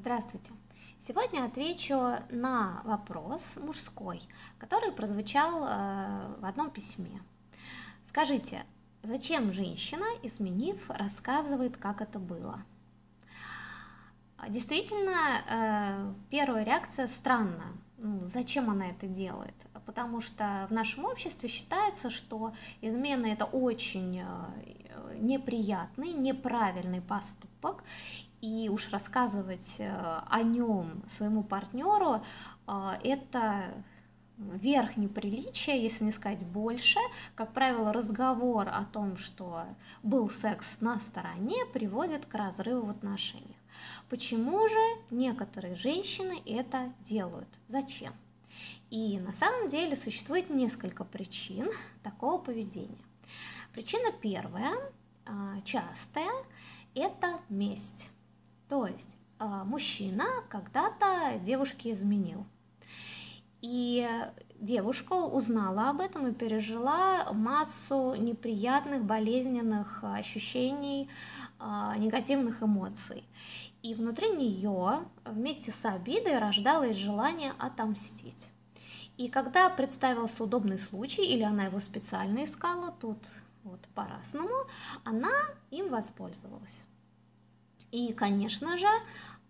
Здравствуйте! Сегодня отвечу на вопрос мужской, который прозвучал э, в одном письме. Скажите, зачем женщина, изменив, рассказывает, как это было? Действительно, э, первая реакция странная. Ну, зачем она это делает? Потому что в нашем обществе считается, что измена это очень э, неприятный, неправильный поступок, и уж рассказывать э, о нем своему партнеру, э, это верх неприличия, если не сказать больше. Как правило, разговор о том, что был секс на стороне, приводит к разрыву в отношениях. Почему же некоторые женщины это делают? Зачем? И на самом деле существует несколько причин такого поведения. Причина первая, э, частая, это месть. То есть а, мужчина когда-то девушке изменил. И девушка узнала об этом и пережила массу неприятных, болезненных ощущений, а, негативных эмоций. И внутри нее вместе с обидой рождалось желание отомстить. И когда представился удобный случай, или она его специально искала, тут вот по-разному, она им воспользовалась. И, конечно же,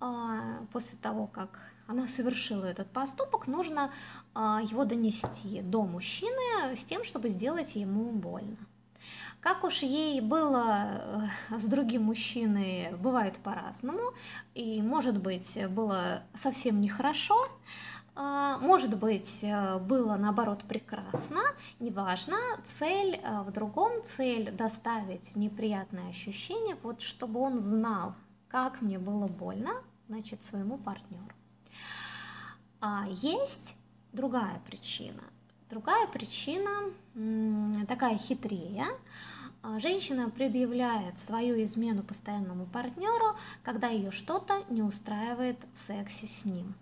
а, после того, как она совершила этот поступок, нужно а, его донести до мужчины с тем, чтобы сделать ему больно. Как уж ей было э, с другим мужчиной, бывает по-разному, и, может быть, было совсем нехорошо, а, может быть, э, было наоборот прекрасно, неважно, цель э, в другом, цель доставить неприятное ощущение, вот чтобы он знал, как мне было больно, значит, своему партнеру. А есть другая причина. Другая причина такая хитрее. А, женщина предъявляет свою измену постоянному партнеру, когда ее что-то не устраивает в сексе с ним.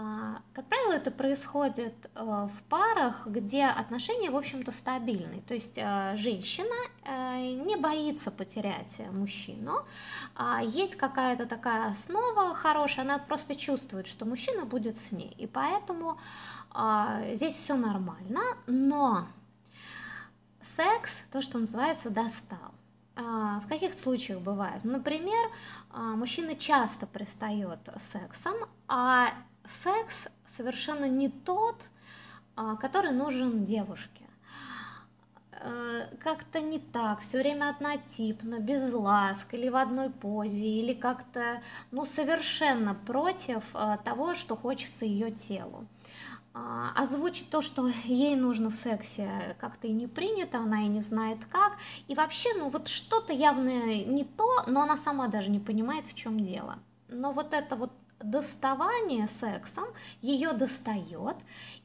А, как правило, это происходит э, в парах, где отношения, в общем-то, стабильны. То есть э, женщина э, не боится потерять мужчину. А есть какая-то такая основа хорошая, она просто чувствует, что мужчина будет с ней. И поэтому а, здесь все нормально. Но секс, то, что называется, достал. В каких случаях бывает? Например, мужчина часто пристает сексом, а секс совершенно не тот, а, который нужен девушке. Э, как-то не так, все время однотипно, без ласк, или в одной позе, или как-то, ну, совершенно против а, того, что хочется ее телу. А, озвучить то, что ей нужно в сексе, как-то и не принято, она и не знает как. И вообще, ну вот что-то явно не то, но она сама даже не понимает, в чем дело. Но вот это вот доставание сексом ее достает,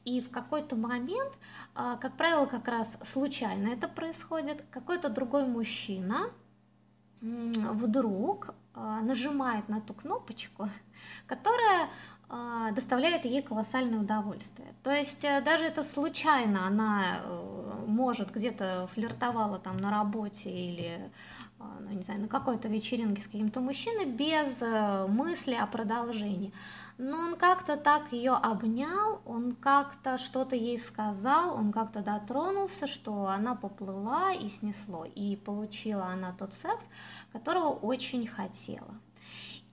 и в какой-то момент, а, как правило, как раз случайно это происходит, какой-то другой мужчина вдруг а, нажимает на ту кнопочку, которая а, доставляет ей колоссальное удовольствие. То есть э, даже это случайно она э, может где-то флиртовала там на работе или а, ну, не знаю, на какой-то вечеринке с каким-то мужчиной без э, мысли о продолжении. Но он как-то так ее обнял, он как-то что-то ей сказал, он как-то дотронулся, что она поплыла и снесло. И получила она тот секс, которого очень хотела.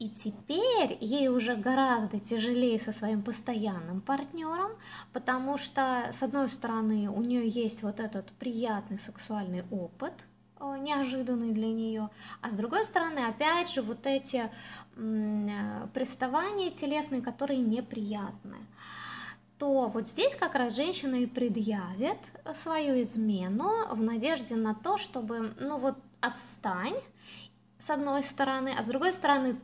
И теперь ей уже гораздо тяжелее со своим постоянным партнером, потому что, с одной стороны, у нее есть вот этот приятный сексуальный опыт, э, неожиданный для нее, а с другой стороны, опять же, вот эти э, приставания телесные, которые неприятные то вот здесь как раз женщина и предъявит свою измену в надежде на то, чтобы, ну вот, отстань, с одной стороны, а с другой стороны,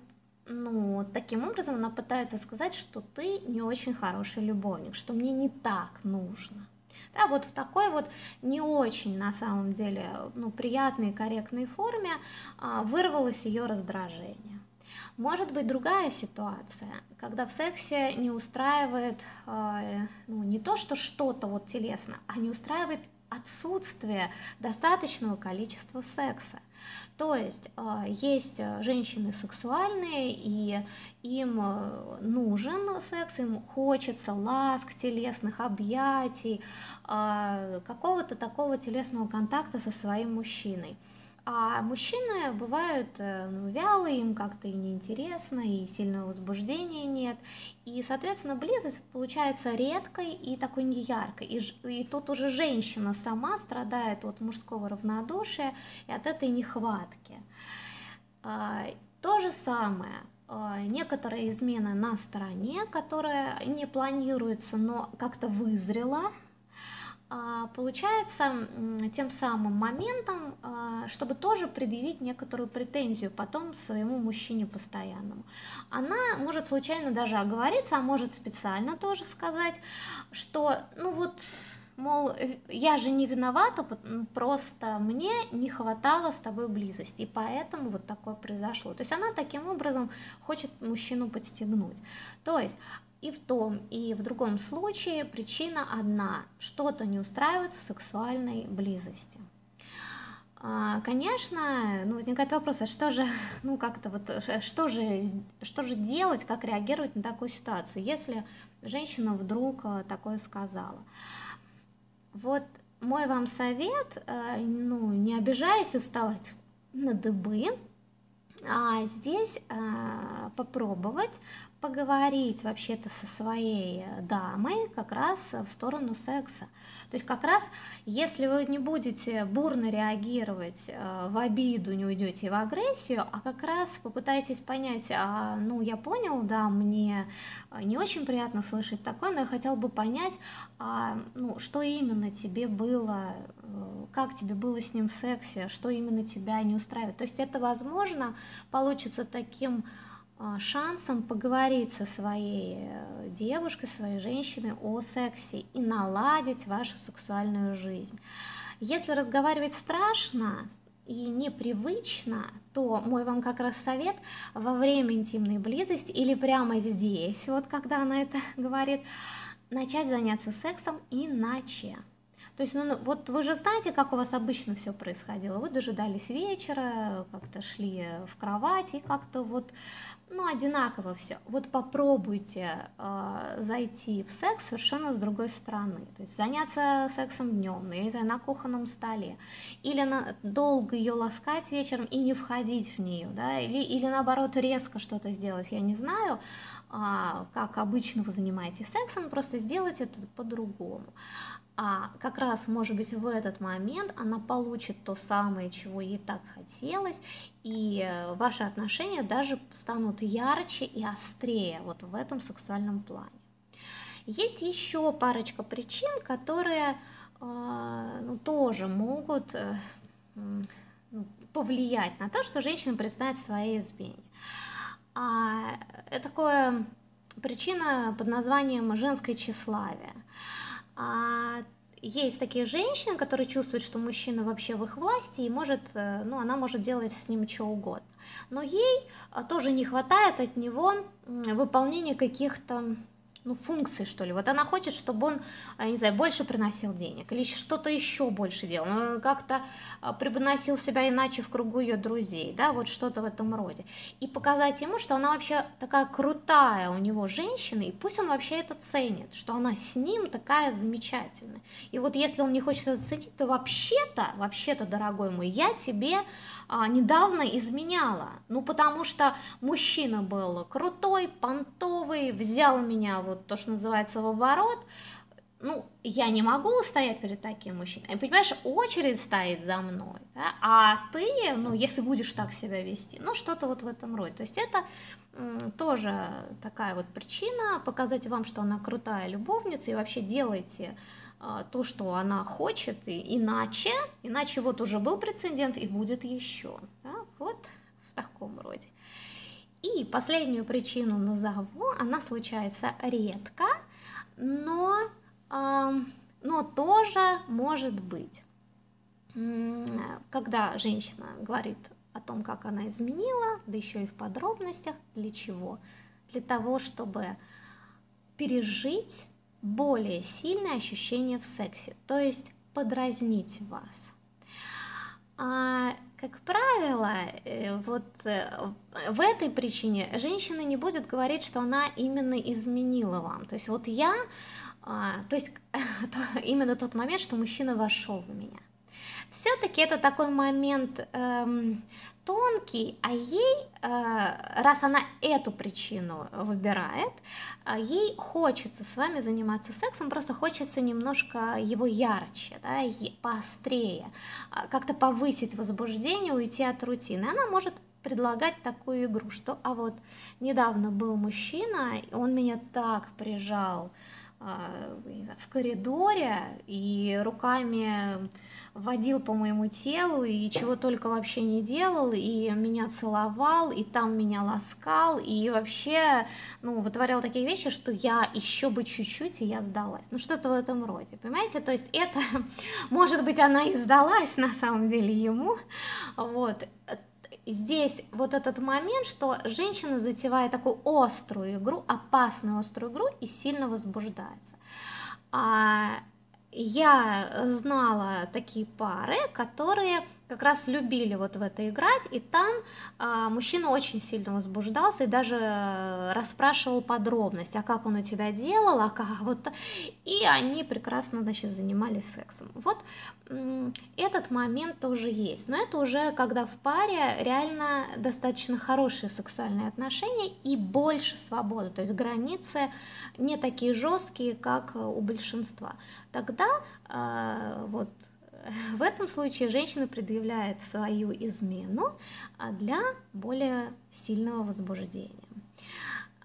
ну, таким образом она пытается сказать, что ты не очень хороший любовник, что мне не так нужно. Да, вот в такой вот не очень на самом деле ну, приятной и корректной форме а, вырвалось ее раздражение. Может быть другая ситуация, когда в сексе не устраивает э, ну, не то, что что-то вот телесно, а не устраивает отсутствие достаточного количества секса. То есть э, есть женщины сексуальные, и им э, нужен секс, им хочется ласк, телесных объятий, э, какого-то такого телесного контакта со своим мужчиной. А мужчины бывают э, ну, вялые, им как-то и неинтересно, и сильного возбуждения нет. И, соответственно, близость получается редкой и такой неяркой. И, и тут уже женщина сама страдает от мужского равнодушия и от этой нехватки. А, то же самое а, некоторая измена на стороне, которая не планируется, но как-то вызрела, получается тем самым моментом, а, чтобы тоже предъявить некоторую претензию потом своему мужчине постоянному. Она может случайно даже оговориться, а может специально тоже сказать, что ну вот мол, я же не виновата, просто мне не хватало с тобой близости, и поэтому вот такое произошло. То есть она таким образом хочет мужчину подстегнуть. То есть и в том, и в другом случае причина одна – что-то не устраивает в сексуальной близости. А, конечно, ну, возникает вопрос, а что же, ну, как-то вот, э, что же, что же делать, как реагировать на такую ситуацию, если женщина вдруг э, такое сказала. Вот мой вам совет, э, ну, не обижаясь уставать на дыбы, а здесь а, попробовать поговорить вообще-то со своей дамой как раз в сторону секса. То есть как раз, если вы не будете бурно реагировать а, в обиду, не уйдете в агрессию, а как раз попытаетесь понять, а, ну я понял, да, мне не очень приятно слышать такое, но я хотел бы понять, а, ну что именно тебе было как тебе было с ним в сексе, что именно тебя не устраивает. То есть это, возможно, получится таким шансом поговорить со своей э, девушкой, своей женщиной о сексе и наладить вашу сексуальную жизнь. Если разговаривать страшно и непривычно, то мой вам как раз совет во время интимной близости или прямо здесь, вот когда она это говорит, начать заняться сексом иначе. То есть, ну, вот вы же знаете, как у вас обычно все происходило. Вы дожидались вечера, как-то шли в кровать и как-то вот, ну, одинаково все. Вот попробуйте э, зайти в секс совершенно с другой стороны. То есть заняться сексом днем, я не знаю, на кухонном столе. Или на, долго ее ласкать вечером и не входить в нее, да, или, или наоборот резко что-то сделать, я не знаю, а, как обычно вы занимаетесь сексом, просто сделать это по-другому а как раз, может быть, в этот момент она получит то самое, чего ей так хотелось, и э, ваши отношения даже станут ярче и острее вот в этом сексуальном плане. Есть еще парочка причин, которые э, ну, тоже могут э, ну, повлиять на то, что женщина признает своей измене. А, это такое причина под названием женское тщеславие. А, есть такие женщины, которые чувствуют, что мужчина вообще в их власти, и может, э, ну, она может делать с ним что угодно. Но ей а, тоже не хватает от него выполнения каких-то ну, функции, что ли. Вот она хочет, чтобы он, а, не знаю, больше приносил денег или что-то еще больше делал, ну, как-то а, преподносил себя иначе в кругу ее друзей, да, вот что-то в этом роде. И показать ему, что она вообще такая крутая у него женщина, и пусть он вообще это ценит, что она с ним такая замечательная. И вот если он не хочет это ценить, то вообще-то, вообще-то, дорогой мой, я тебе а, недавно изменяла. Ну, потому что мужчина был крутой, понтовый, взял меня, вот то, что называется, в оборот. Ну, я не могу стоять перед таким мужчиной. И, понимаешь, очередь стоит за мной. Да? А ты, ну, если будешь так себя вести, ну, что-то вот в этом роде. То есть это тоже такая вот причина показать вам, что она крутая любовница, и вообще делайте то, что она хочет, и иначе, иначе вот уже был прецедент и будет еще. Да? Вот в таком роде. И последнюю причину назову, она случается редко, но, э, но тоже может быть. Когда женщина говорит о том, как она изменила, да еще и в подробностях, для чего? Для того, чтобы пережить более сильное ощущение в сексе, то есть подразнить вас. А как правило, э, вот э, в этой причине женщина не будет говорить, что она именно изменила вам. То есть вот я, а, то есть именно тот момент, что мужчина вошел в меня. Все-таки это такой момент эм, тонкий, а ей, э, раз она эту причину выбирает, э, ей хочется с вами заниматься сексом, просто хочется немножко его ярче, да, поострее, э, как-то повысить возбуждение, уйти от рутины. Она может предлагать такую игру, что, а вот недавно был мужчина, он меня так прижал, в коридоре и руками водил по моему телу и чего только вообще не делал, и меня целовал, и там меня ласкал, и вообще, ну, вытворял такие вещи, что я еще бы чуть-чуть, и я сдалась. Ну, что-то в этом роде, понимаете? То есть это, может быть, она и сдалась на самом деле ему, вот, здесь вот этот момент, что женщина затевает такую острую игру, опасную острую игру и сильно возбуждается. А я знала такие пары, которые как раз любили вот в это играть, и там а, мужчина очень сильно возбуждался и даже расспрашивал подробности, а как он у тебя делал, а как вот, и они прекрасно, значит, занимались сексом. Вот этот момент тоже есть, но это уже когда в паре реально достаточно хорошие сексуальные отношения и больше свободы, то есть границы не такие жесткие, как у большинства. Тогда э, вот в этом случае женщина предъявляет свою измену а, для более сильного возбуждения.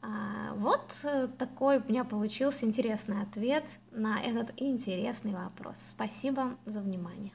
А, вот э, такой у меня получился интересный ответ на этот интересный вопрос. Спасибо за внимание.